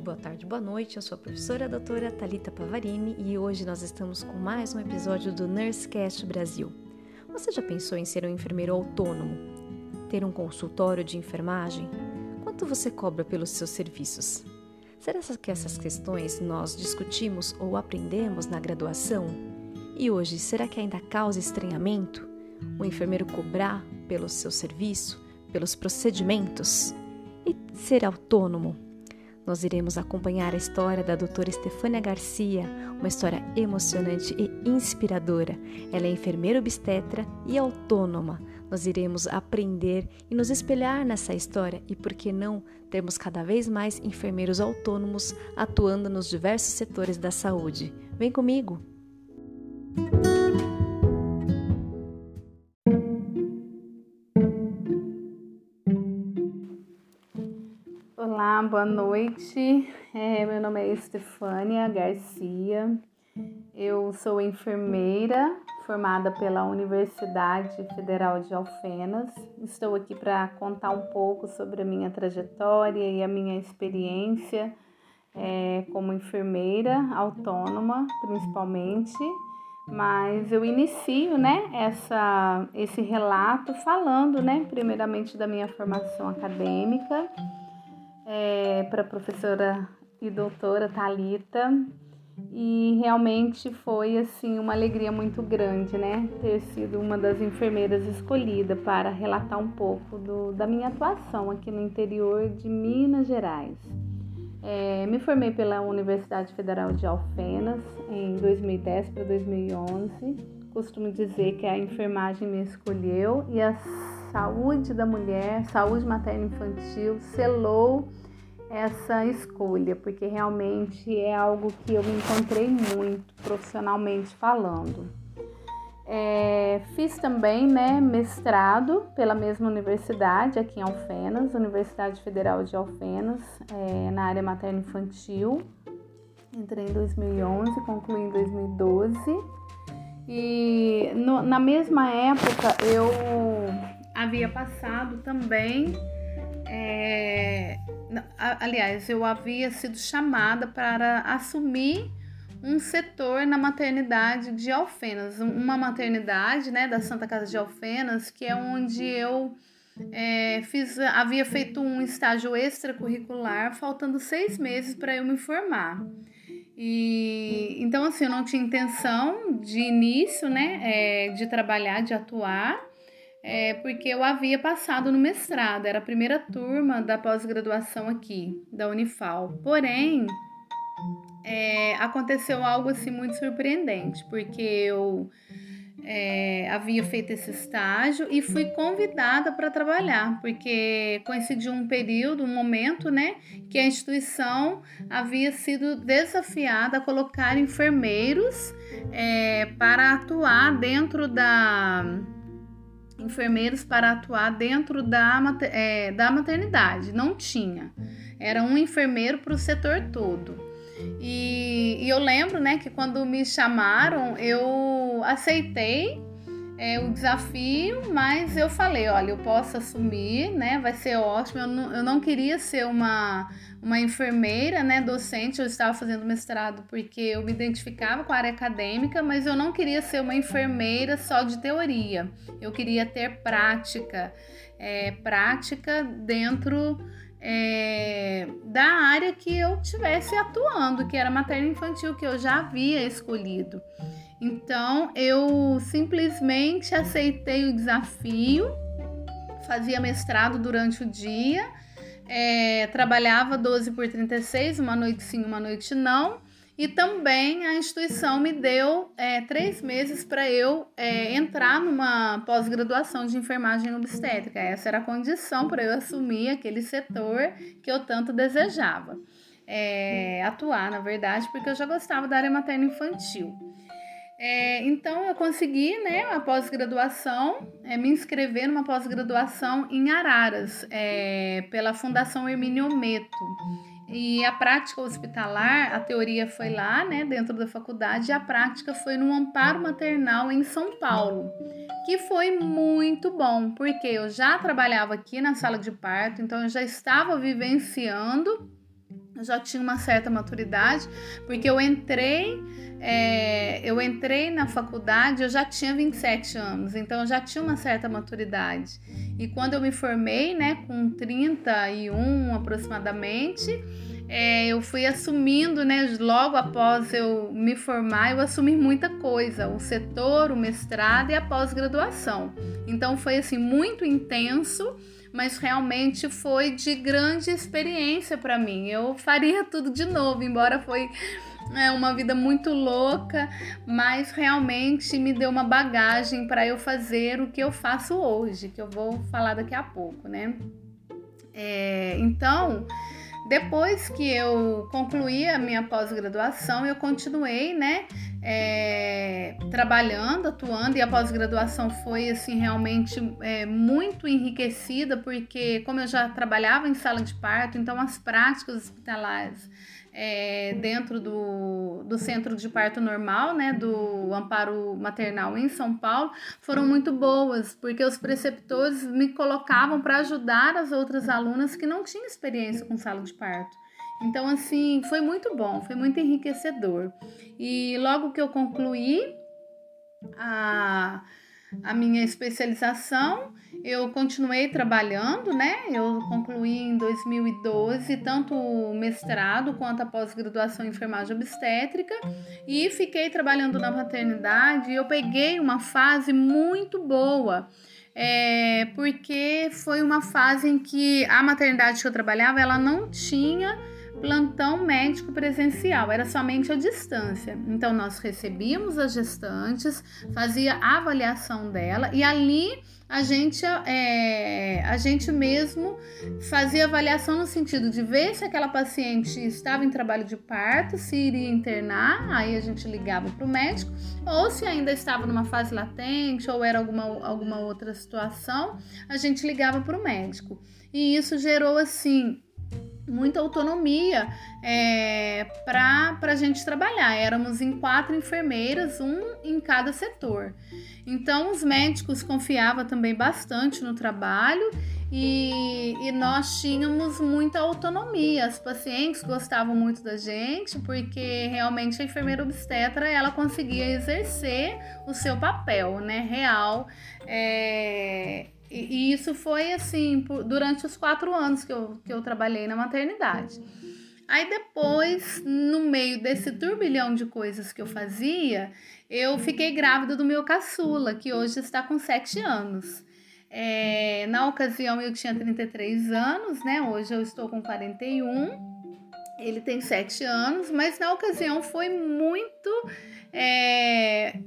dia, boa tarde, boa noite. Eu sou a professora a doutora Talita Pavarini e hoje nós estamos com mais um episódio do NurseCast Brasil. Você já pensou em ser um enfermeiro autônomo? Ter um consultório de enfermagem? Quanto você cobra pelos seus serviços? Será que essas questões nós discutimos ou aprendemos na graduação? E hoje, será que ainda causa estranhamento? O enfermeiro cobrar pelo seu serviço, pelos procedimentos? E ser autônomo? Nós iremos acompanhar a história da doutora Estefânia Garcia, uma história emocionante e inspiradora. Ela é enfermeira obstetra e autônoma. Nós iremos aprender e nos espelhar nessa história e, por que não, termos cada vez mais enfermeiros autônomos atuando nos diversos setores da saúde. Vem comigo! Olá, boa noite. É, meu nome é Estefânia Garcia. Eu sou enfermeira formada pela Universidade Federal de Alfenas. Estou aqui para contar um pouco sobre a minha trajetória e a minha experiência é, como enfermeira autônoma, principalmente. Mas eu inicio, né, essa, esse relato falando, né, primeiramente da minha formação acadêmica é, para a professora e doutora Talita e realmente foi assim uma alegria muito grande, né, ter sido uma das enfermeiras escolhida para relatar um pouco do, da minha atuação aqui no interior de Minas Gerais. É, me formei pela Universidade Federal de Alfenas em 2010 para 2011. Costumo dizer que a enfermagem me escolheu e a saúde da mulher, saúde materno-infantil, selou essa escolha, porque realmente é algo que eu me encontrei muito profissionalmente falando. É, fiz também né, mestrado pela mesma universidade, aqui em Alfenas, Universidade Federal de Alfenas, é, na área materno-infantil. Entrei em 2011, concluí em 2012. E no, na mesma época eu havia passado também é, aliás, eu havia sido chamada para assumir um setor na maternidade de Alfenas, uma maternidade, né, da Santa Casa de Alfenas, que é onde eu é, fiz, havia feito um estágio extracurricular, faltando seis meses para eu me formar. E então assim, eu não tinha intenção de início, né, é, de trabalhar, de atuar é, porque eu havia passado no mestrado, era a primeira turma da pós-graduação aqui, da Unifal. Porém, é, aconteceu algo assim muito surpreendente, porque eu é, havia feito esse estágio e fui convidada para trabalhar, porque coincidiu um período, um momento, né, que a instituição havia sido desafiada a colocar enfermeiros é, para atuar dentro da enfermeiros para atuar dentro da, é, da maternidade. Não tinha. Era um enfermeiro para o setor todo. E, e, eu lembro né, que quando me chamaram, eu aceitei é, o desafio, mas eu falei, olha, eu posso assumir, né? Vai ser ótimo. Eu não, eu não queria ser uma, uma enfermeira, né, docente. Eu estava fazendo mestrado porque eu me identificava com a área acadêmica, mas eu não queria ser uma enfermeira só de teoria. Eu queria ter prática, é, prática dentro é, da área que eu tivesse atuando, que era materno infantil, que eu já havia escolhido. Então eu simplesmente aceitei o desafio, fazia mestrado durante o dia, é, trabalhava 12 por 36, uma noite sim, uma noite não. E também a instituição me deu é, três meses para eu é, entrar numa pós-graduação de enfermagem obstétrica. Essa era a condição para eu assumir aquele setor que eu tanto desejava. É, atuar, na verdade, porque eu já gostava da área materno-infantil. É, então eu consegui, né, a pós-graduação, é, me inscrever numa pós-graduação em Araras, é, pela Fundação Hermínio Meto. E a prática hospitalar, a teoria foi lá, né, dentro da faculdade, e a prática foi no Amparo Maternal em São Paulo, que foi muito bom, porque eu já trabalhava aqui na sala de parto, então eu já estava vivenciando eu já tinha uma certa maturidade, porque eu entrei, é, eu entrei na faculdade, eu já tinha 27 anos, então eu já tinha uma certa maturidade. E quando eu me formei, né, com 31 aproximadamente, é, eu fui assumindo, né, logo após eu me formar, eu assumi muita coisa, o setor, o mestrado e a pós-graduação. Então foi assim muito intenso mas realmente foi de grande experiência para mim. Eu faria tudo de novo, embora foi é uma vida muito louca, mas realmente me deu uma bagagem para eu fazer o que eu faço hoje, que eu vou falar daqui a pouco, né? É, então, depois que eu concluí a minha pós-graduação, eu continuei, né, é, trabalhando, atuando, e a pós-graduação foi, assim, realmente é, muito enriquecida, porque como eu já trabalhava em sala de parto, então as práticas hospitalares é, dentro do, do centro de parto normal, né, do amparo maternal em São Paulo, foram muito boas, porque os preceptores me colocavam para ajudar as outras alunas que não tinham experiência com sala de parto. Então, assim, foi muito bom, foi muito enriquecedor. E logo que eu concluí a a minha especialização, eu continuei trabalhando, né? Eu concluí em 2012 tanto o mestrado quanto a pós-graduação em enfermagem obstétrica e fiquei trabalhando na maternidade. Eu peguei uma fase muito boa. É, porque foi uma fase em que a maternidade que eu trabalhava ela não tinha plantão médico presencial, era somente a distância. Então nós recebíamos as gestantes, fazia a avaliação dela e ali a gente, é, a gente mesmo fazia avaliação no sentido de ver se aquela paciente estava em trabalho de parto, se iria internar, aí a gente ligava para o médico, ou se ainda estava numa fase latente ou era alguma, alguma outra situação, a gente ligava para o médico. E isso gerou assim muita autonomia é, para a gente trabalhar. Éramos em quatro enfermeiras, um em cada setor. Então, os médicos confiavam também bastante no trabalho e, e, nós tínhamos muita autonomia. As pacientes gostavam muito da gente porque realmente a enfermeira obstetra ela conseguia exercer o seu papel, né, real. É, e, isso foi assim por, durante os quatro anos que eu, que eu trabalhei na maternidade. Aí depois, no meio desse turbilhão de coisas que eu fazia, eu fiquei grávida do meu caçula, que hoje está com sete anos. É, na ocasião eu tinha 33 anos, né? Hoje eu estou com 41. Ele tem sete anos, mas na ocasião foi muito. É,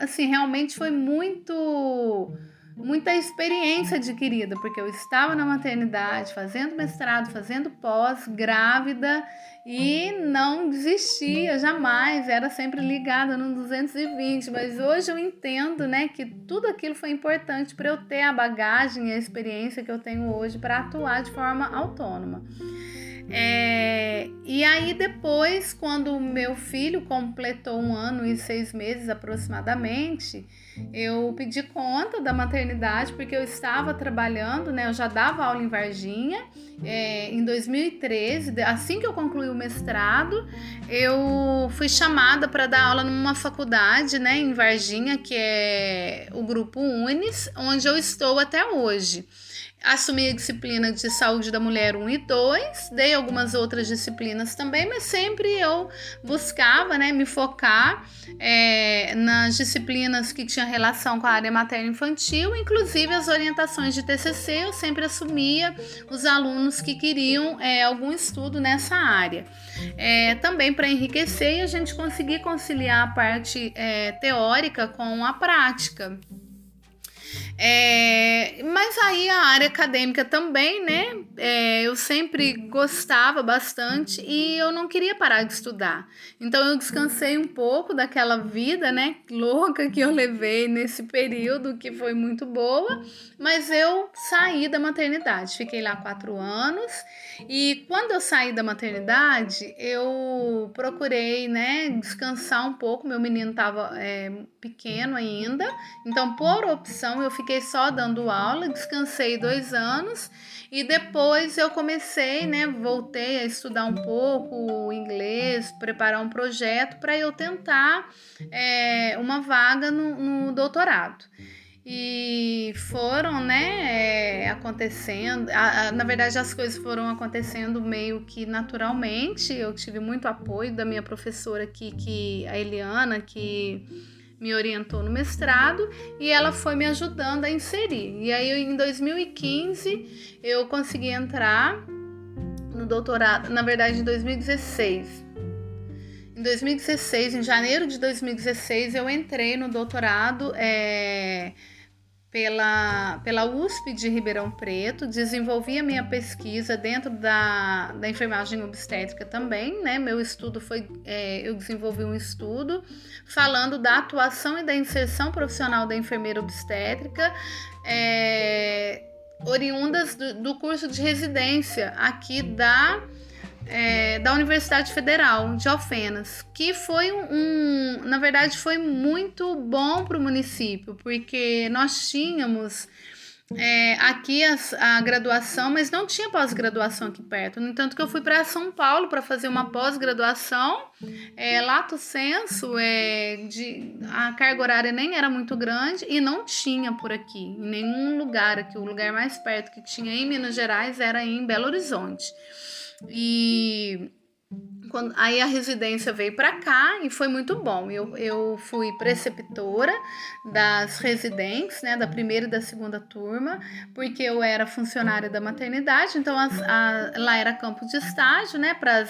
assim, realmente foi muito muita experiência adquirida, porque eu estava na maternidade, fazendo mestrado, fazendo pós, grávida e não desistia jamais, era sempre ligada no 220, mas hoje eu entendo, né, que tudo aquilo foi importante para eu ter a bagagem e a experiência que eu tenho hoje para atuar de forma autônoma. É, e aí depois, quando o meu filho completou um ano e seis meses aproximadamente, eu pedi conta da maternidade porque eu estava trabalhando, né? Eu já dava aula em Varginha. É, em 2013, assim que eu concluí o mestrado, eu fui chamada para dar aula numa faculdade, né, em Varginha, que é o grupo Unis, onde eu estou até hoje assumi a disciplina de saúde da mulher 1 e 2, dei algumas outras disciplinas também, mas sempre eu buscava né, me focar é, nas disciplinas que tinham relação com a área materna infantil, inclusive as orientações de TCC, eu sempre assumia os alunos que queriam é, algum estudo nessa área. É, também para enriquecer e a gente conseguir conciliar a parte é, teórica com a prática. É, mas aí a área acadêmica também, né? É, eu sempre gostava bastante e eu não queria parar de estudar. Então eu descansei um pouco daquela vida, né? Louca que eu levei nesse período, que foi muito boa. Mas eu saí da maternidade, fiquei lá quatro anos e quando eu saí da maternidade, eu procurei, né? Descansar um pouco. Meu menino estava é, pequeno ainda, então por opção eu fiquei só dando aula, descansei dois anos e depois eu comecei, né? Voltei a estudar um pouco inglês, preparar um projeto para eu tentar é, uma vaga no, no doutorado e foram né é, acontecendo na verdade as coisas foram acontecendo meio que naturalmente eu tive muito apoio da minha professora aqui que a Eliana que me orientou no mestrado e ela foi me ajudando a inserir. E aí em 2015 eu consegui entrar no doutorado na verdade em 2016 em 2016, em janeiro de 2016, eu entrei no doutorado é, pela, pela USP de Ribeirão Preto, desenvolvi a minha pesquisa dentro da, da enfermagem obstétrica também, né? Meu estudo foi, é, eu desenvolvi um estudo falando da atuação e da inserção profissional da enfermeira obstétrica, é, oriundas do, do curso de residência aqui da é, da Universidade Federal de Alfenas, que foi um, um na verdade, foi muito bom para o município, porque nós tínhamos é, aqui a, a, graduação, mas não tinha pós-graduação aqui perto. No entanto, que eu fui para São Paulo para fazer uma pós-graduação, é, lato senso, é, de, a carga horária nem era muito grande e não tinha por aqui, em nenhum lugar aqui. O lugar mais perto que tinha em Minas Gerais era em Belo Horizonte. E quando, aí a residência veio para cá e foi muito bom. Eu, eu fui preceptora das residentes, né, da primeira e da segunda turma, porque eu era funcionária da maternidade, então as, a, lá era campo de estágio, né, para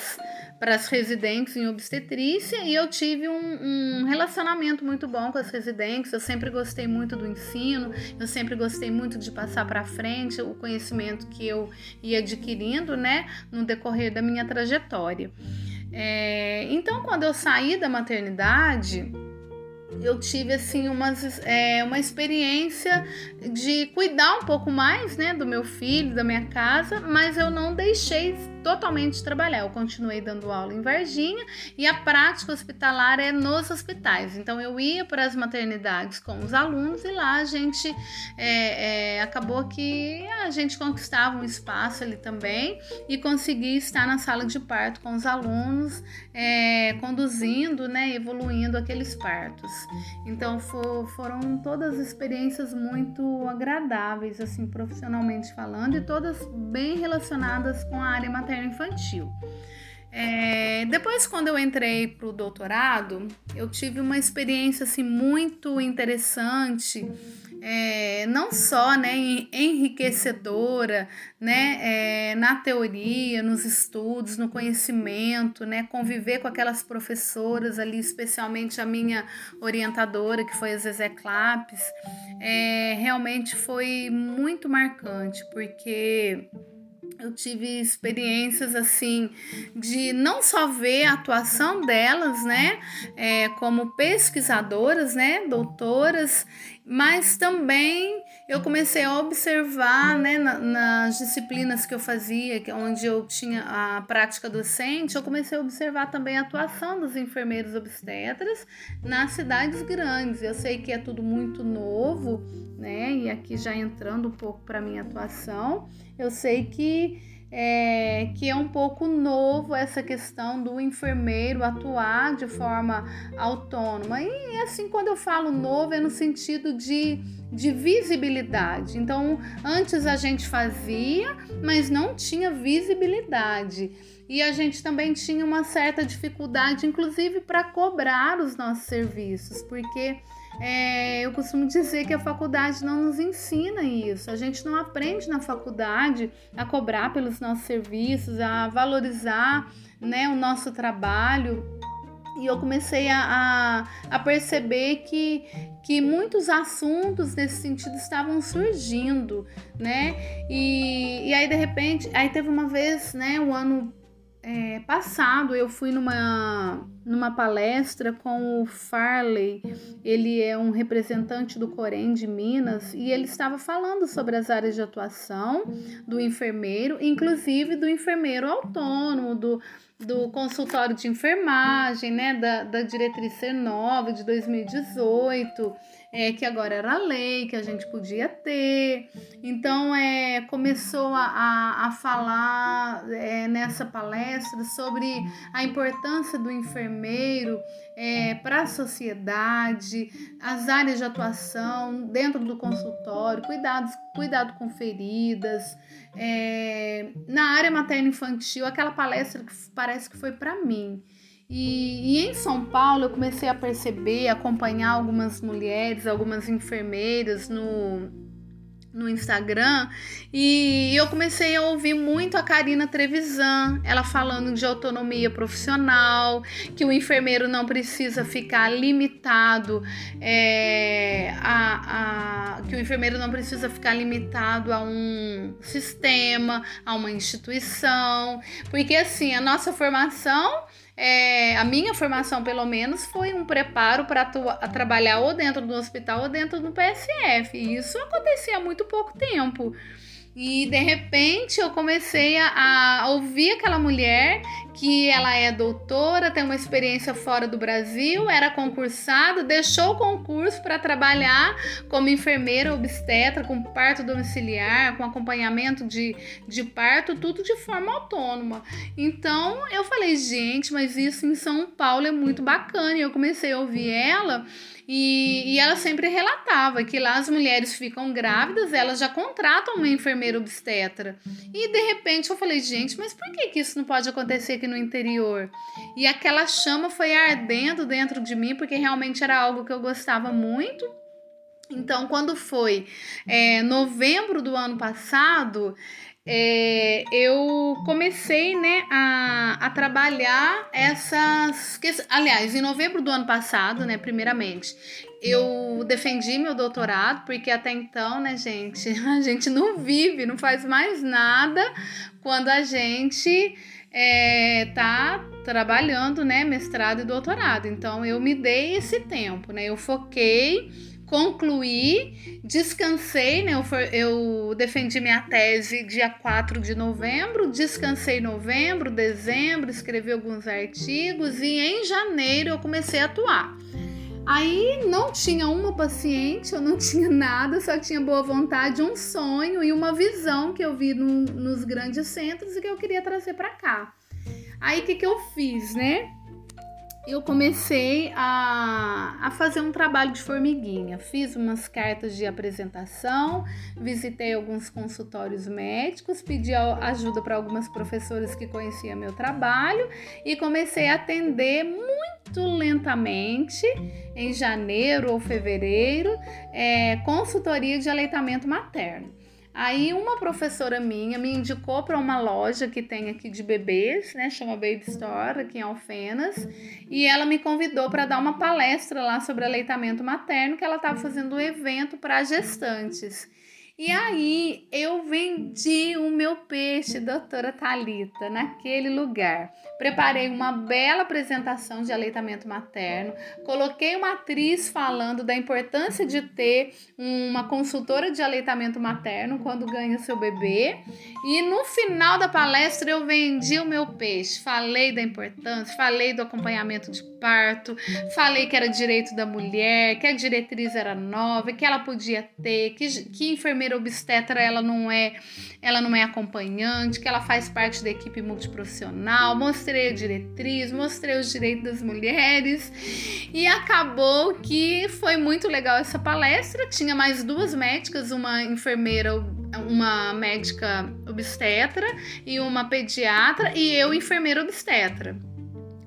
as residentes em obstetrícia e eu tive um, um, relacionamento muito bom com as residentes. Eu sempre gostei muito do ensino, eu sempre gostei muito de passar para frente o conhecimento que eu ia adquirindo, né, no decorrer da minha trajetória. É, então, quando eu saí da maternidade, eu tive assim umas, é, uma experiência de cuidar um pouco mais né, do meu filho, da minha casa, mas eu não deixei totalmente trabalhar. Eu continuei dando aula em Varginha e a prática hospitalar é nos hospitais. Então eu ia para as maternidades com os alunos e lá a gente é, é, acabou que a gente conquistava um espaço ali também e consegui estar na sala de parto com os alunos, é, conduzindo, né, evoluindo aqueles partos. Então for, foram todas experiências muito agradáveis, assim, profissionalmente falando, e todas bem relacionadas com a área materno infantil. É, depois, quando eu entrei para o doutorado, eu tive uma experiência assim, muito interessante é, não só né, enriquecedora né, é, na teoria, nos estudos, no conhecimento, né, conviver com aquelas professoras ali, especialmente a minha orientadora, que foi a Zezé Clapes, é, realmente foi muito marcante, porque eu tive experiências assim de não só ver a atuação delas, né, é, como pesquisadoras, né, doutoras, mas também eu comecei a observar, né, na, nas disciplinas que eu fazia, onde eu tinha a prática docente, eu comecei a observar também a atuação dos enfermeiros obstetras nas cidades grandes. Eu sei que é tudo muito novo, né, e aqui já entrando um pouco para minha atuação eu sei que é, que é um pouco novo essa questão do enfermeiro atuar de forma autônoma. E assim, quando eu falo novo, é no sentido de, de visibilidade. Então, antes a gente fazia, mas não tinha visibilidade. E a gente também tinha uma certa dificuldade, inclusive, para cobrar os nossos serviços, porque é, eu costumo dizer que a faculdade não nos ensina isso. A gente não aprende na faculdade a cobrar pelos nossos serviços, a valorizar né, o nosso trabalho. E eu comecei a, a, a, perceber que, que muitos assuntos nesse sentido estavam surgindo, né? E, e aí, de repente, aí teve uma vez, né, o ano é, passado, eu fui numa numa palestra com o Farley, ele é um representante do Corém de Minas, e ele estava falando sobre as áreas de atuação do enfermeiro, inclusive do enfermeiro autônomo, do, do consultório de enfermagem, né, da, da diretriz C9 de 2018 é, que agora era lei, que a gente podia ter. Então, é, começou a, a, a falar é, nessa palestra sobre a importância do enfermeiro é, para a sociedade, as áreas de atuação dentro do consultório, cuidados, cuidado com feridas. É, na área materno-infantil, aquela palestra que parece que foi para mim. E, e, em São Paulo eu comecei a perceber, acompanhar algumas mulheres, algumas enfermeiras no, no Instagram e eu comecei a ouvir muito a Karina Trevisan, ela falando de autonomia profissional, que o enfermeiro não precisa ficar limitado é, a, a, que o enfermeiro não precisa ficar limitado a um sistema, a uma instituição, porque assim a nossa formação é, a minha formação, pelo menos, foi um preparo para trabalhar ou dentro do hospital ou dentro do PSF. E isso acontecia há muito pouco tempo. E de repente eu comecei a, a, ouvir aquela mulher que ela é doutora, tem uma experiência fora do Brasil, era concursada, deixou o concurso para trabalhar como enfermeira obstetra, com parto domiciliar, com acompanhamento de, de parto, tudo de forma autônoma. Então eu falei, gente, mas isso em São Paulo é muito bacana. E eu comecei a ouvir ela. E, e, ela sempre relatava que lá as mulheres ficam grávidas, elas já contratam uma enfermeira obstetra. E de repente eu falei, gente, mas por que, que isso não pode acontecer aqui no interior? E aquela chama foi ardendo dentro de mim, porque realmente era algo que eu gostava muito. Então, quando foi é, novembro do ano passado, é, eu comecei né, a, a trabalhar essas. Aliás, em novembro do ano passado, né, primeiramente, eu defendi meu doutorado, porque até então, né, gente, a gente não vive, não faz mais nada quando a gente é, tá trabalhando, né, mestrado e doutorado. Então, eu me dei esse tempo, né, eu foquei concluí, descansei, né? Eu, for, eu, defendi minha tese dia 4 de novembro, descansei novembro, dezembro, escrevi alguns artigos e em janeiro eu comecei a atuar. Aí não tinha uma paciente, eu não tinha nada, só tinha boa vontade, um sonho e uma visão que eu vi no, nos grandes centros e que eu queria trazer para cá. Aí o que, que eu fiz, né? Eu comecei a, a fazer um trabalho de formiguinha. Fiz umas cartas de apresentação, visitei alguns consultórios médicos, pedi ajuda para algumas professoras que conheciam meu trabalho e comecei a atender muito lentamente, em janeiro ou fevereiro, é, consultoria de aleitamento materno. Aí uma professora minha me indicou para uma loja que tem aqui de bebês, né, chama Baby Store, aqui em Alfenas, e ela me convidou para dar uma palestra lá sobre aleitamento materno, que ela estava fazendo um evento para gestantes. E aí eu vendi o meu peixe, doutora Talita, naquele lugar. Preparei uma bela apresentação de aleitamento materno, coloquei uma atriz falando da importância de ter uma consultora de aleitamento materno quando ganha seu bebê. E no final da palestra eu vendi o meu peixe. Falei da importância, falei do acompanhamento de parto, falei que era direito da mulher, que a diretriz era nova, que ela podia ter, que, que enfermeira enfermeira obstetra ela não é ela não é acompanhante, que ela faz parte da equipe multiprofissional. Mostrei a diretriz, mostrei os direitos das mulheres e acabou que foi muito legal essa palestra. Tinha mais duas médicas, uma enfermeira uma médica obstetra e uma pediatra e eu enfermeira obstetra.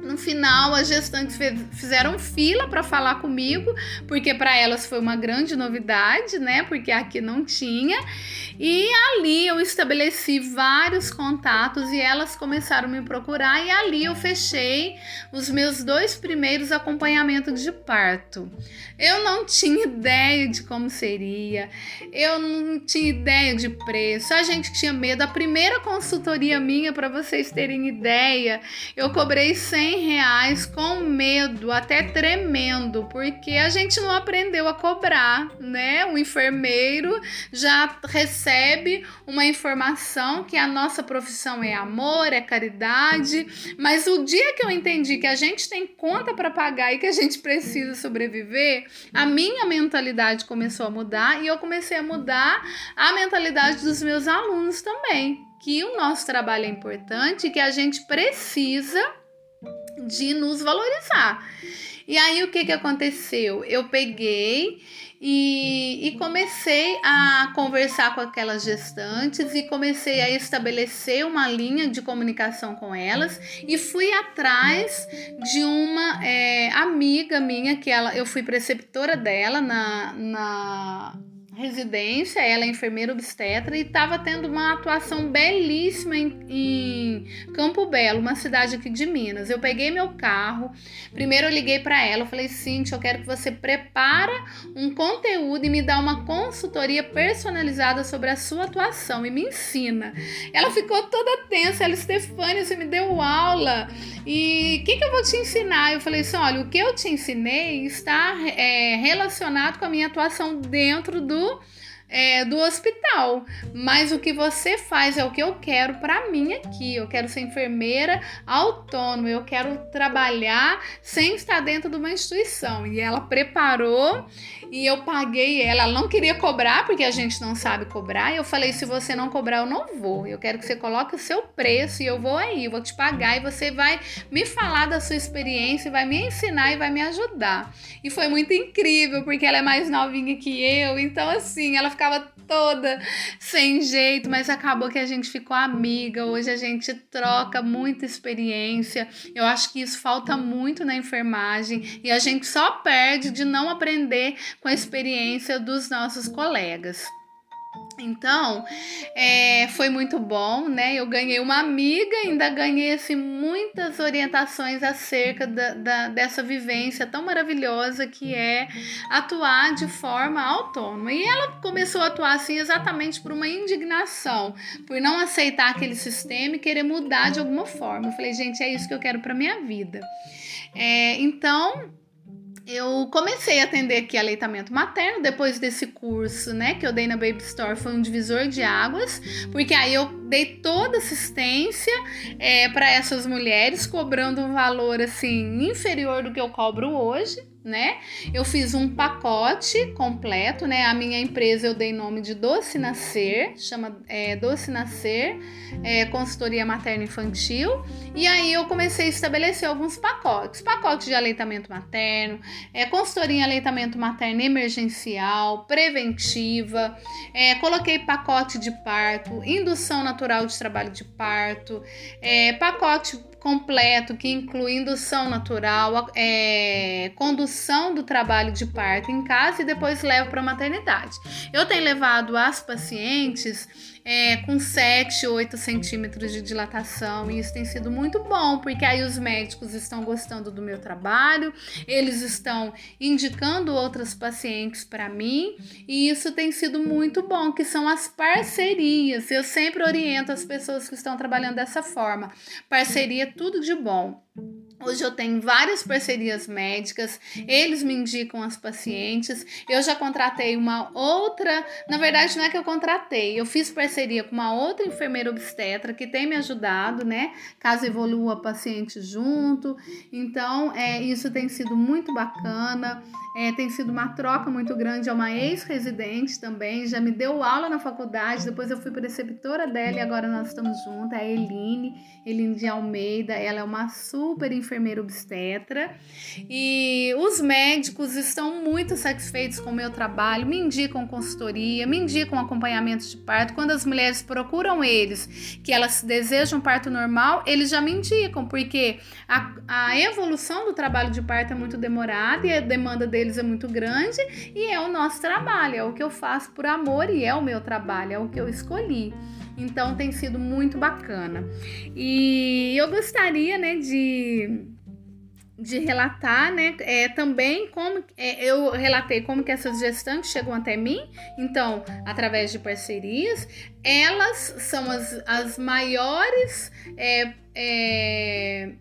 No final, as gestantes fizeram fila para falar comigo, porque para elas foi uma grande novidade, né? Porque aqui não tinha. E ali eu estabeleci vários contatos e elas começaram a me procurar e ali eu fechei os meus dois primeiros acompanhamentos de parto. Eu não tinha ideia de como seria, eu não tinha ideia de preço. A gente tinha medo. A primeira consultoria minha, para vocês terem ideia, eu cobrei 100 100 reais com medo, até tremendo, porque a gente não aprendeu a cobrar, né? O enfermeiro já recebe uma informação que a nossa profissão é amor, é caridade, mas o dia que eu entendi que a gente tem conta para pagar e que a gente precisa sobreviver, a minha mentalidade começou a mudar e eu comecei a mudar a mentalidade dos meus alunos também que o nosso trabalho é importante, que a gente precisa de nos valorizar. E aí o que, que aconteceu? Eu peguei e, e, comecei a conversar com aquelas gestantes e comecei a estabelecer uma linha de comunicação com elas e fui atrás de uma é, amiga minha que ela eu fui preceptora dela na, na residência, ela é enfermeira obstetra e estava tendo uma atuação belíssima em, em, Campo Belo, uma cidade aqui de Minas. Eu peguei meu carro, primeiro eu liguei para ela, eu falei, Cintia, eu quero que você prepara um conteúdo e me dá uma consultoria personalizada sobre a sua atuação e me ensina. Ela ficou toda tensa, ela, Stefania, você me deu aula e o que, que eu vou te ensinar? Eu falei assim, olha, o que eu te ensinei está é, relacionado com a minha atuação dentro do é, do hospital. Mas o que você faz é o que eu quero para mim aqui. Eu quero ser enfermeira autônoma, eu quero trabalhar sem estar dentro de uma instituição. E ela preparou e eu paguei ela. Ela não queria cobrar porque a gente não sabe cobrar. E eu falei: se você não cobrar, eu não vou. Eu quero que você coloque o seu preço e eu vou aí, eu vou te pagar e você vai me falar da sua experiência, vai me ensinar e vai me ajudar. E foi muito incrível porque ela é mais novinha que eu. Então, assim, ela ficava toda sem jeito, mas acabou que a gente ficou amiga. Hoje a gente troca muita experiência. Eu acho que isso falta muito na enfermagem e a gente só perde de não aprender com a experiência dos nossos colegas. Então, é, foi muito bom, né? Eu ganhei uma amiga, ainda ganhei assim, muitas orientações acerca da, da, dessa vivência tão maravilhosa que é atuar de forma autônoma. E ela começou a atuar assim exatamente por uma indignação, por não aceitar aquele sistema e querer mudar de alguma forma. Eu falei, gente, é isso que eu quero para minha vida. É, então, eu comecei a atender aqui aleitamento materno depois desse curso, né, que eu dei na Baby Store, foi um divisor de águas, porque aí eu dei toda assistência é, para essas mulheres, cobrando um valor assim inferior do que eu cobro hoje né? Eu fiz um pacote completo, né? A minha empresa eu dei nome de Doce Nascer, chama é, Doce Nascer, é, consultoria materno infantil. E aí eu comecei a estabelecer alguns pacotes, pacote de aleitamento materno, é, consultoria em aleitamento materno emergencial, preventiva, é, coloquei pacote de parto, indução natural de trabalho de parto, é, pacote completo que inclui indução natural, é, condução do trabalho de parto em casa e depois levo para maternidade. Eu tenho levado as pacientes é, com 7, 8 centímetros de dilatação e isso tem sido muito bom, porque aí os médicos estão gostando do meu trabalho, eles estão indicando outras pacientes para mim e isso tem sido muito bom, que são as parcerias. Eu sempre oriento as pessoas que estão trabalhando dessa forma. Parceria é tudo de bom. Hoje eu tenho várias parcerias médicas, eles me indicam as pacientes. Eu já contratei uma outra, na verdade não é que eu contratei, eu fiz parceria com uma outra enfermeira obstetra que tem me ajudado, né? Caso evolua paciente junto. Então, é, isso tem sido muito bacana. É, tem sido uma troca muito grande. É uma ex-residente também, já me deu aula na faculdade. Depois eu fui preceptora dela e agora nós estamos juntas. É a Eline, Eline de Almeida. Ela é uma super enfermeira obstetra. E os médicos estão muito satisfeitos com o meu trabalho, me indicam consultoria, me indicam acompanhamento de parto. Quando as mulheres procuram eles, que elas desejam parto normal, eles já me indicam, porque a, a evolução do trabalho de parto é muito demorada e a demanda deles é muito grande e é o nosso trabalho, é o que eu faço por amor e é o meu trabalho, é o que eu escolhi. Então tem sido muito bacana. E eu gostaria, né, de de relatar, né, é, também como é, eu relatei como que essas gestantes chegam até mim, então, através de parcerias, elas são as, as maiores é, é,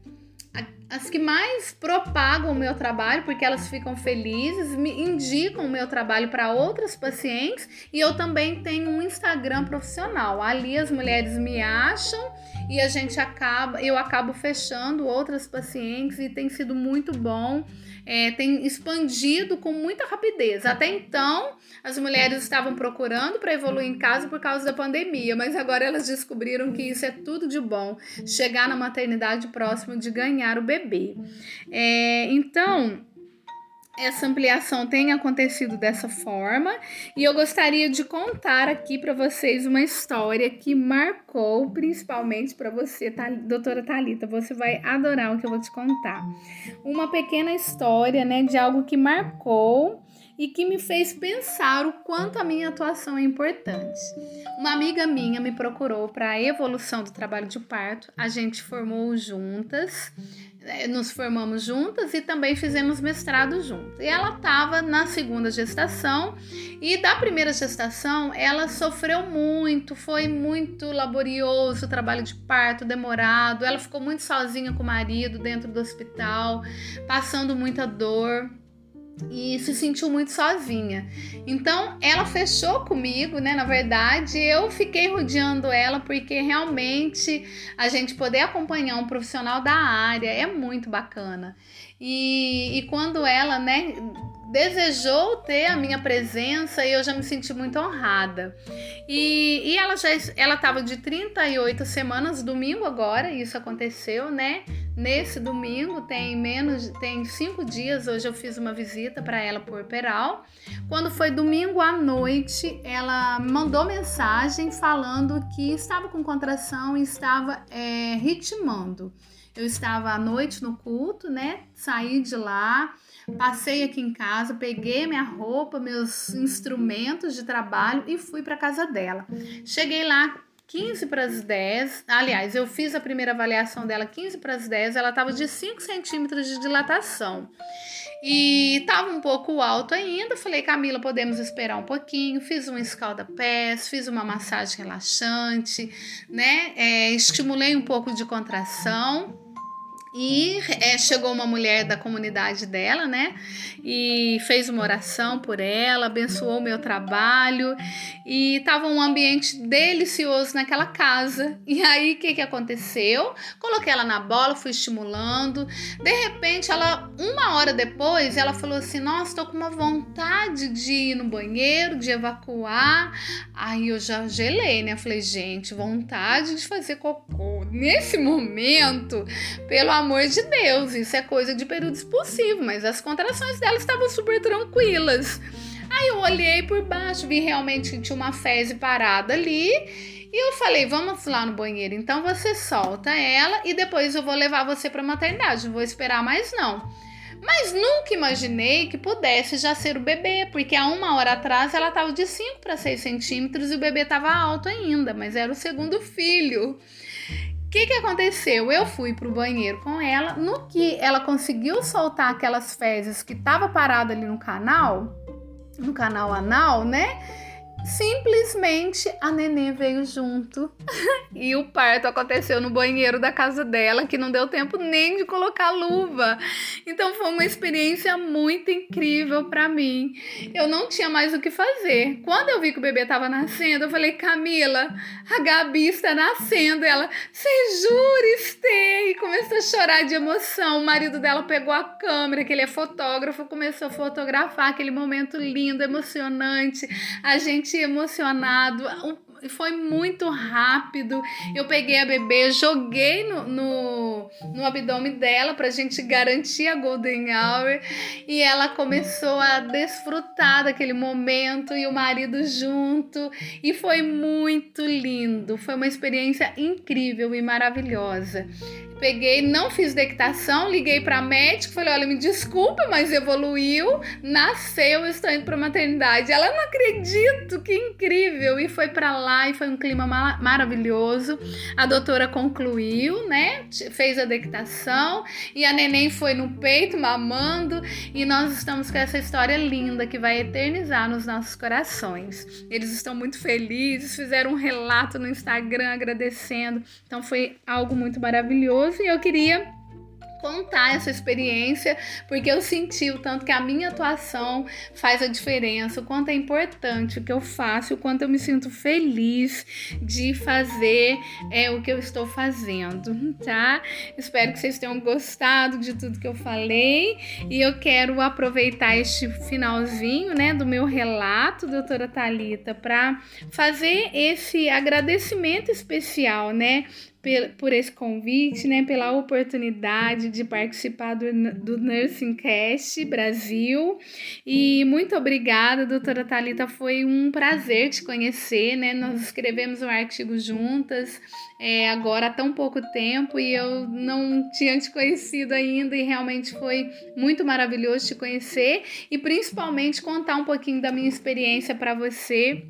as que mais propagam o meu trabalho, porque elas ficam felizes, me indicam o meu trabalho para outras pacientes e eu também tenho um Instagram profissional. Ali as mulheres me acham e a gente acaba, eu acabo fechando outras pacientes e tem sido muito bom é, tem expandido com muita rapidez. Até então, as mulheres estavam procurando para evoluir em casa por causa da pandemia, mas agora elas descobriram que isso é tudo de bom, chegar na maternidade próximo de ganhar o bebê. É, então, essa ampliação tem acontecido dessa forma e eu gostaria de contar aqui para vocês uma história que marcou principalmente para você, doutora Talita. Você vai adorar o que eu vou te contar. Uma pequena história, né, de algo que marcou e que me fez pensar o quanto a minha atuação é importante. Uma amiga minha me procurou para a evolução do trabalho de parto. A gente formou juntas é, nos formamos juntas e também fizemos mestrado junto. E ela estava na segunda gestação e da primeira gestação ela sofreu muito, foi muito laborioso o trabalho de parto, demorado. Ela ficou muito sozinha com o marido dentro do hospital, passando muita dor e se sentiu muito sozinha. Então ela fechou comigo, né? Na verdade, eu fiquei rodeando ela porque realmente a gente poder acompanhar um profissional da área é muito bacana. E, e quando ela, né, desejou ter a minha presença e eu já me senti muito honrada. E, e ela já ela estava de 38 semanas, domingo agora, isso aconteceu, né? Nesse domingo tem menos, tem cinco dias. Hoje eu fiz uma visita para ela por Peral. Quando foi domingo à noite, ela mandou mensagem falando que estava com contração e estava é, ritmando. Eu estava à noite no culto, né? Saí de lá, passei aqui em casa, peguei minha roupa, meus instrumentos de trabalho e fui para casa dela. Cheguei lá 15 para as 10. Aliás, eu fiz a primeira avaliação dela 15 para as 10. Ela estava de 5 centímetros de dilatação. E estava um pouco alto ainda. Falei, Camila, podemos esperar um pouquinho. Fiz um escalda-pés, fiz uma massagem relaxante, né? É, estimulei um pouco de contração. E é, chegou uma mulher da comunidade dela, né? E fez uma oração por ela, abençoou o meu trabalho. E tava um ambiente delicioso naquela casa. E aí, o que, que aconteceu? Coloquei ela na bola, fui estimulando. De repente, ela, uma hora depois, ela falou assim: Nossa, tô com uma vontade de ir no banheiro, de evacuar. Aí eu já gelei, né? Falei, gente, vontade de fazer cocô. Nesse momento, pelo amor amor de Deus, isso é coisa de período expulsivo, mas as contrações dela estavam super tranquilas. Aí eu olhei por baixo, vi realmente que tinha uma fezes parada ali. E eu falei, vamos lá no banheiro. Então você solta ela e depois eu vou levar você para maternidade. Não vou esperar mais não. Mas nunca imaginei que pudesse já ser o bebê, porque há uma hora atrás ela estava de 5 para 6 centímetros e o bebê estava alto ainda, mas era o segundo filho que, que aconteceu? Eu fui pro banheiro com ela. No que ela conseguiu soltar aquelas fezes que tava parada ali no canal, no canal anal, né? Simplesmente a neném veio junto e o parto aconteceu no banheiro da casa dela, que não deu tempo nem de colocar luva. Então foi uma experiência muito incrível para mim. Eu não tinha mais o que fazer. Quando eu vi que o bebê estava nascendo, eu falei: Camila, a Gabi está nascendo. Ela, você jura, Estê? E começou a chorar de emoção. O marido dela pegou a câmera, que ele é fotógrafo, começou a fotografar aquele momento lindo, emocionante. A gente emocionado. Foi muito rápido. Eu peguei a bebê, joguei no, no, no abdômen dela pra gente garantir a Golden Hour. E ela começou a desfrutar daquele momento e o marido junto. E foi muito lindo. Foi uma experiência incrível e maravilhosa. Peguei, não fiz dectação, liguei para médico, falei: "Olha, me desculpa, mas evoluiu, nasceu, estou indo para maternidade". Ela não acredito, que incrível! E foi para lá e foi um clima maravilhoso. A doutora concluiu, né? Fez a dectação e a neném foi no peito mamando e nós estamos com essa história linda que vai eternizar nos nossos corações. Eles estão muito felizes, fizeram um relato no Instagram agradecendo. Então foi algo muito maravilhoso e eu queria contar essa experiência, porque eu senti o tanto que a minha atuação faz a diferença, o quanto é importante o que eu faço, o quanto eu me sinto feliz de fazer é, o que eu estou fazendo, tá? Espero que vocês tenham gostado de tudo que eu falei e eu quero aproveitar este finalzinho, né, do meu relato, doutora Talita, para fazer esse agradecimento especial, né, por esse convite, né, pela oportunidade de participar do, do Nursing Cast Brasil. E muito obrigada, doutora Talita, foi um prazer te conhecer, né? Nós escrevemos um artigo juntas é, agora há tão pouco tempo e eu não tinha te conhecido ainda e realmente foi muito maravilhoso te conhecer e principalmente contar um pouquinho da minha experiência para você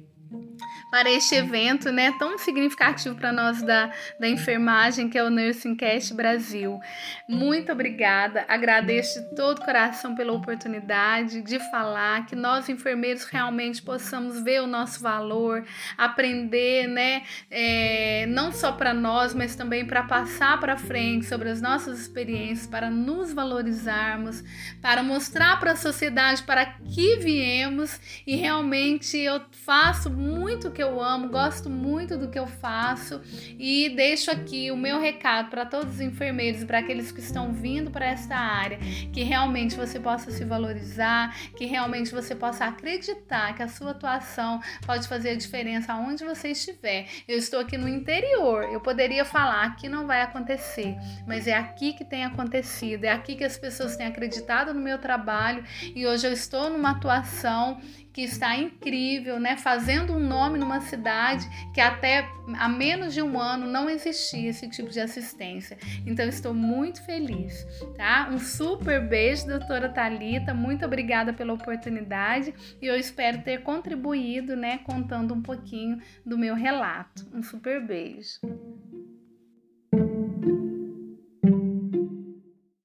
para este evento né, tão significativo para nós da, da enfermagem, que é o Nursing Cast Brasil. Muito obrigada, agradeço de todo coração pela oportunidade de falar, que nós enfermeiros realmente possamos ver o nosso valor, aprender, né, é, não só para nós, mas também para passar para frente sobre as nossas experiências, para nos valorizarmos, para mostrar para a sociedade para que viemos e realmente eu faço muito que eu amo, gosto muito do que eu faço e deixo aqui o meu recado para todos os enfermeiros, para aqueles que estão vindo para esta área, que realmente você possa se valorizar, que realmente você possa acreditar que a sua atuação pode fazer a diferença aonde você estiver. Eu estou aqui no interior, eu poderia falar que não vai acontecer, mas é aqui que tem acontecido, é aqui que as pessoas têm acreditado no meu trabalho e hoje eu estou numa atuação que está incrível, né? Fazendo um nome numa cidade que até há menos de um ano não existia esse tipo de assistência. Então estou muito feliz, tá? Um super beijo, doutora Talita. Muito obrigada pela oportunidade e eu espero ter contribuído, né, contando um pouquinho do meu relato. Um super beijo.